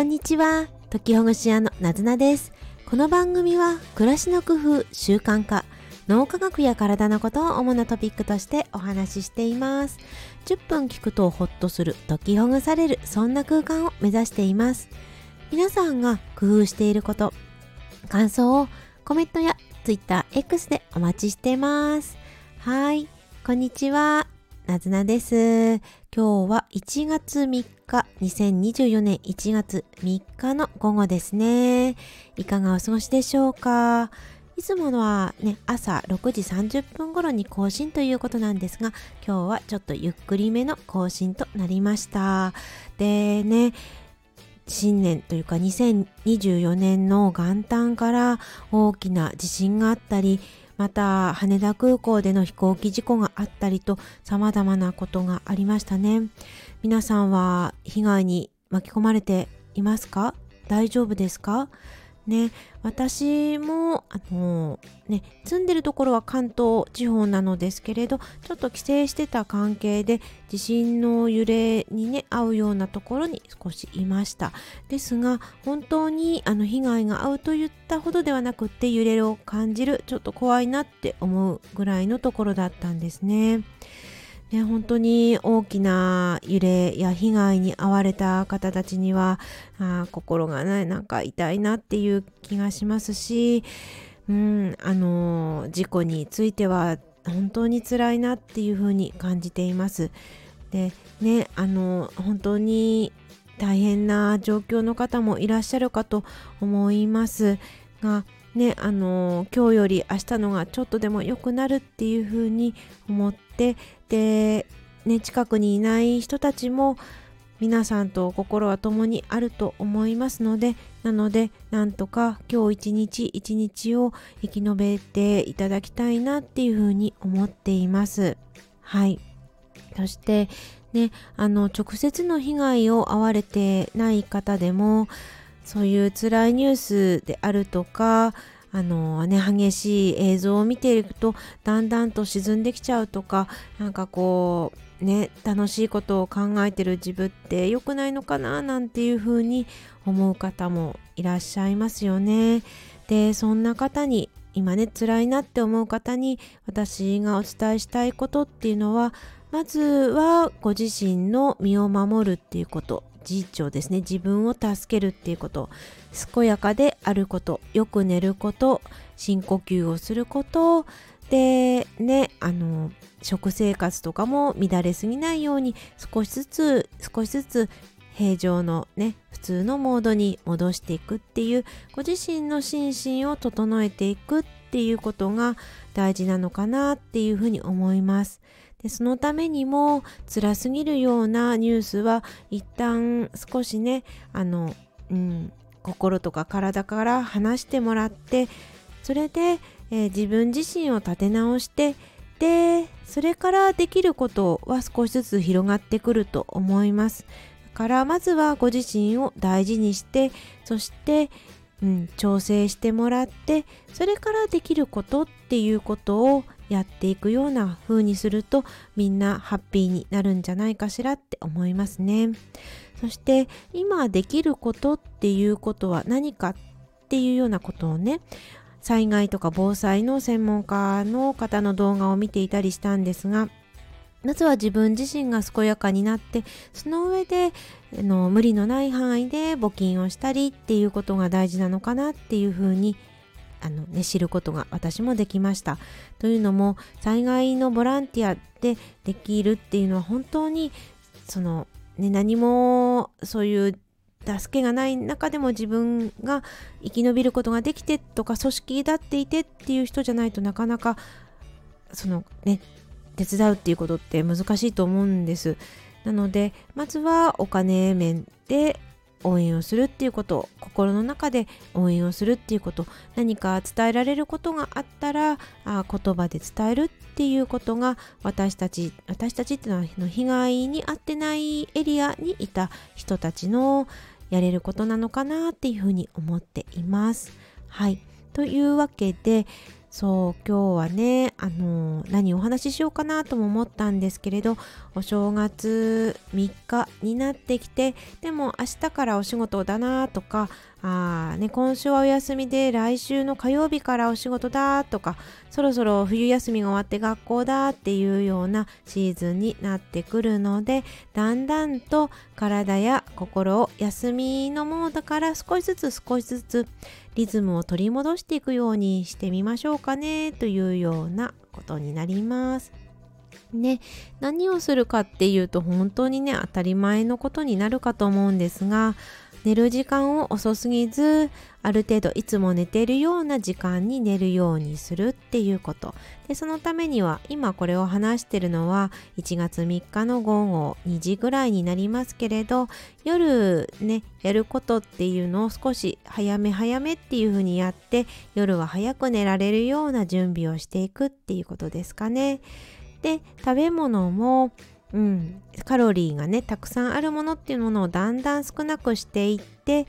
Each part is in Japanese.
こんにちは。時ほぐし屋のなずなです。この番組は暮らしの工夫、習慣化、脳科学や体のことを主なトピックとしてお話ししています。10分聞くとホッとする、解きほぐされる、そんな空間を目指しています。皆さんが工夫していること、感想をコメントや Twitter、X でお待ちしてます。はい、こんにちは。なずなです。今日は1月3日、2024年1月3日の午後ですね。いかがお過ごしでしょうか？いつものはね、朝6時30分頃に更新ということなんですが、今日はちょっとゆっくりめの更新となりました。でね、新年というか2024年の元旦から大きな地震があったり、また羽田空港での飛行機事故があったりと様々なことがありましたね。皆さんは被害に巻き込まれていますか？大丈夫ですか？ね、私も、あのね、住んでるところは関東地方なのですけれど、ちょっと帰省してた関係で、地震の揺れにね、合うようなところに少しいました。ですが、本当にあの被害が合うといったほどではなくって、揺れを感じる、ちょっと怖いなって思うぐらいのところだったんですね。ね、本当に大きな揺れや被害に遭われた方たちにはあ心がねなんか痛いなっていう気がしますし、うん、あの事故については本当に辛いなっていうふうに感じています。でねあの本当に大変な状況の方もいらっしゃるかと思いますがねあの今日より明日のがちょっとでも良くなるっていうふうに思ってで、ね、近くにいない人たちも皆さんと心は共にあると思いますのでなのでなんとか今日一日一日を生き延べていただきたいなっていうふうに思っています。はい。そしてねあの直接の被害を遭われてない方でもそういう辛いニュースであるとかあのね激しい映像を見ているとだんだんと沈んできちゃうとかなんかこうね楽しいことを考えてる自分って良くないのかななんていうふうに思う方もいらっしゃいますよね。でそんな方に今ね辛いなって思う方に私がお伝えしたいことっていうのはまずはご自身の身を守るっていうこと自助ですね。自分を助けるっていうこと。健やかであること。よく寝ること。深呼吸をすること。でねあの食生活とかも乱れすぎないように少しずつ少しずつ平常のね普通のモードに戻していくっていうご自身の心身を整えていくっていうことが大事なのかなっていうふうに思います。でそのためにも辛すぎるようなニュースは一旦少しねあの、うん、心とか体から離してもらってそれで、えー、自分自身を立て直してでそれからできることは少しずつ広がってくると思います。だからまずはご自身を大事にしてそして、うん、調整してもらってそれからできることっていうことをやっていくような風にするとみんなハッピーになるんじゃないかしらって思いますね。そして今できることっていうことは何かっていうようなことをね災害とか防災の専門家の方の動画を見ていたりしたんですがまずは自分自身が健やかになってその上での無理のない範囲で募金をしたりっていうことが大事なのかなっていうふうにあの、ね、知ることが私もできました。というのも災害のボランティアでできるっていうのは本当にその、ね、何もそういう助けがない中でも自分が生き延びることができてとか組織だっていてっていう人じゃないとなかなかそのね手伝うっていうことって難しいと思うんです。なのでまずはお金面で応援をするっていうこと心の中で応援をするっていうこと何か伝えられることがあったらあ言葉で伝えるっていうことが私たち私たちっていうのは被害に遭ってないエリアにいた人たちのやれることなのかなっていうふうに思っています。はいというわけでそう今日はねあの何お話ししようかなとも思ったんですけれどお正月3日になってきてでも明日からお仕事だなとかあ、ね、今週はお休みで来週の火曜日からお仕事だとかそろそろ冬休みが終わって学校だっていうようなシーズンになってくるのでだんだんと体や心を休みのモードから少しずつ少しずつリズムを取り戻していくようにしてみましょうかねというようなことになります。ね、何をするかっていうと本当にね当たり前のことになるかと思うんですが寝る時間を遅すぎずある程度いつも寝てるような時間に寝るようにするっていうことでそのためには今これを話してるのは1月3日の午後2時ぐらいになりますけれど夜ねやることっていうのを少し早め早めっていう風にやって夜は早く寝られるような準備をしていくっていうことですかね。で食べ物もうん、カロリーがねたくさんあるものっていうものをだんだん少なくしていって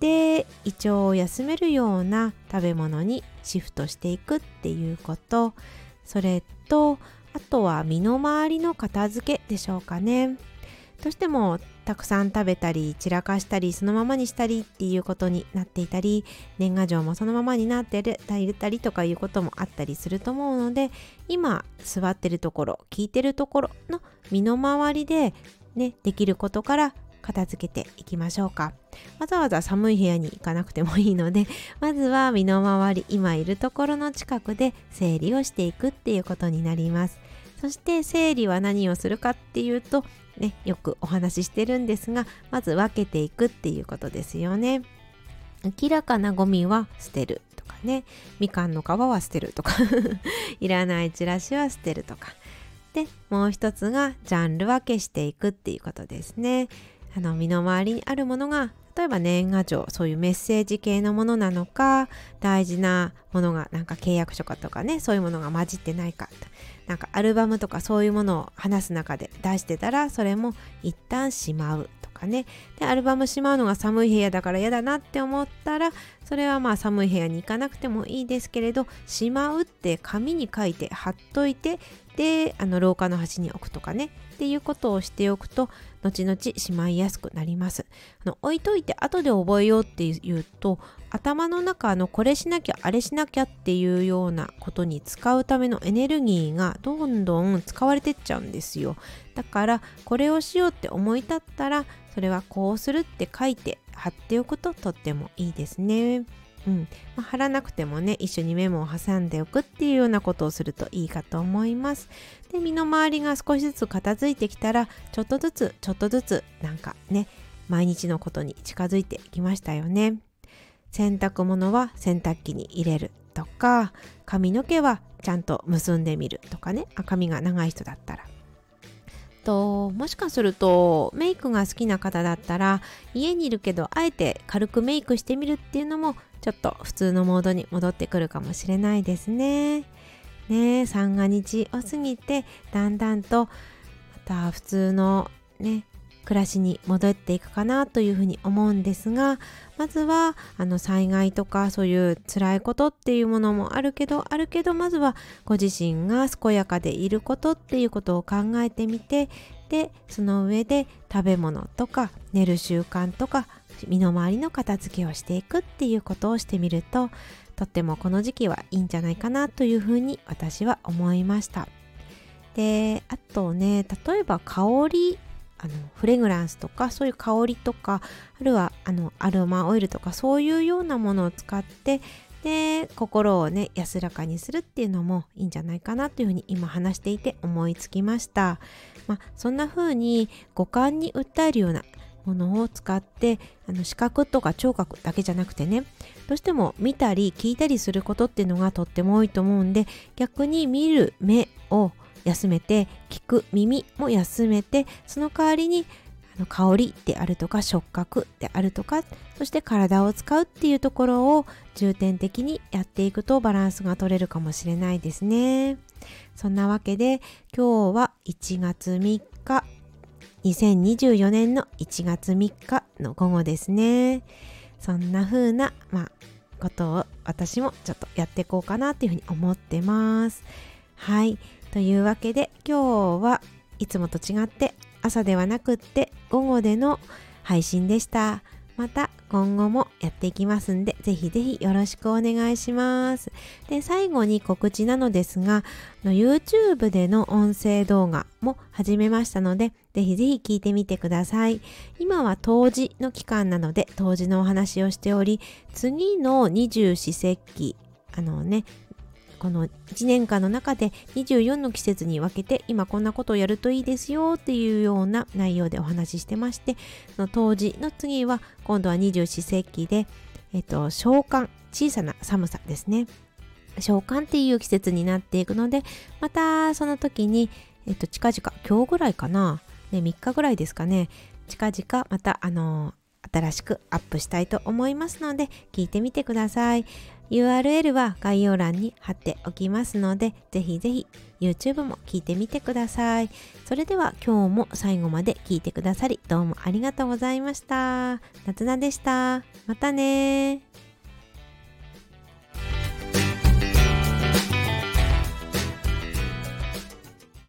で胃腸を休めるような食べ物にシフトしていくっていうこと。それとあとは身の回りの片付けでしょうかね。どうしてもたくさん食べたり散らかしたりそのままにしたりっていうことになっていたり年賀状もそのままになっていたりとかいうこともあったりすると思うので今座ってるところ聞いてるところの身の回りでねできることから片付けていきましょうか。わざわざ寒い部屋に行かなくてもいいので まずは身の回り今いるところの近くで整理をしていくっていうことになります。そして整理は何をするかっていうとね、よくお話ししてるんですがまず分けていくっていうことですよね。明らかなゴミは捨てるとかねみかんの皮は捨てるとか いらないチラシは捨てるとかでもう一つがジャンル分けしていくっていうことですね。あの身の回りにあるものが例えば年賀状そういうメッセージ系のものなのか大事なものがなんか契約書かとかねそういうものが混じってないか。なんかアルバムとかそういうものを話す中で出してたらそれも一旦しまうとかね。でアルバムしまうのが寒い部屋だから嫌だなって思ったらそれはまあ寒い部屋に行かなくてもいいですけれどしまうって紙に書いて貼っといてであの廊下の端に置くとかね。っていうことをしておくと後々しまいやすくなります。あの置いといて後で覚えようっていうと頭の中のこれしなきゃあれしなきゃっていうようなことに使うためのエネルギーがどんどん使われてっちゃうんですよ。だからこれをしようって思い立ったらそれはこうするって書いて貼っておくととってもいいですね。うん。まあ、貼らなくてもね一緒にメモを挟んでおくっていうようなことをするといいかと思います。で身の回りが少しずつ片付いてきたらちょっとずつちょっとずつなんかね毎日のことに近づいてきましたよね。洗濯物は洗濯機に入れるとか髪の毛はちゃんと結んでみるとかね。あ髪が長い人だったら。ともしかするとメイクが好きな方だったら家にいるけどあえて軽くメイクしてみるっていうのもちょっと普通のモードに戻ってくるかもしれないですね。ね三が日を過ぎてだんだんとまた普通のね暮らしに戻っていくかなというふうに思うんですがまずはあの災害とかそういう辛いことっていうものもあるけどあるけどまずはご自身が健やかでいることっていうことを考えてみてでその上で食べ物とか寝る習慣とか身の回りの片付けをしていくっていうことをしてみるととってもこの時期はいいんじゃないかなというふうに私は思いました。であとね例えば香りあのフレグランスとかそういう香りとかあるいはあのアロマオイルとかそういうようなものを使ってで心をね安らかにするっていうのもいいんじゃないかなというふうに今話していて思いつきました、まあ、そんな風に五感に訴えるようなものを使ってあの視覚とか聴覚だけじゃなくてねどうしても見たり聞いたりすることっていうのがとっても多いと思うんで逆に見る目を休めて聞く耳も休めてその代わりにあの香りであるとか触覚であるとかそして体を使うっていうところを重点的にやっていくとバランスが取れるかもしれないですね。そんなわけで今日は1月3日2024年の1月3日の午後ですね。そんな風な、まあ、ことを私もちょっとやっていこうかなっていうふうに思ってます。はい。というわけで今日はいつもと違って朝ではなくって午後での配信でしたまた今後もやっていきますんで、ぜひぜひよろしくお願いします。で、最後に告知なのですが、YouTube での音声動画も始めましたので、ぜひぜひ聞いてみてください。今は冬至の期間なので、冬至のお話をしており、次の二十四節気、あのね、この1年間の中で24の季節に分けて今こんなことをやるといいですよっていうような内容でお話ししてましてその当時の次は今度は二十四節気で、えっと、召喚小さな寒さですね。召喚っていう季節になっていくのでまたその時に、えっと、近々今日ぐらいかな、ね、3日ぐらいですかね？近々またあの新しくアップしたいと思いますので聞いてみてください。URL は概要欄に貼っておきますのでぜひぜひ YouTube も聞いてみてください。それでは今日も最後まで聞いてくださりどうもありがとうございました。夏菜でした。またね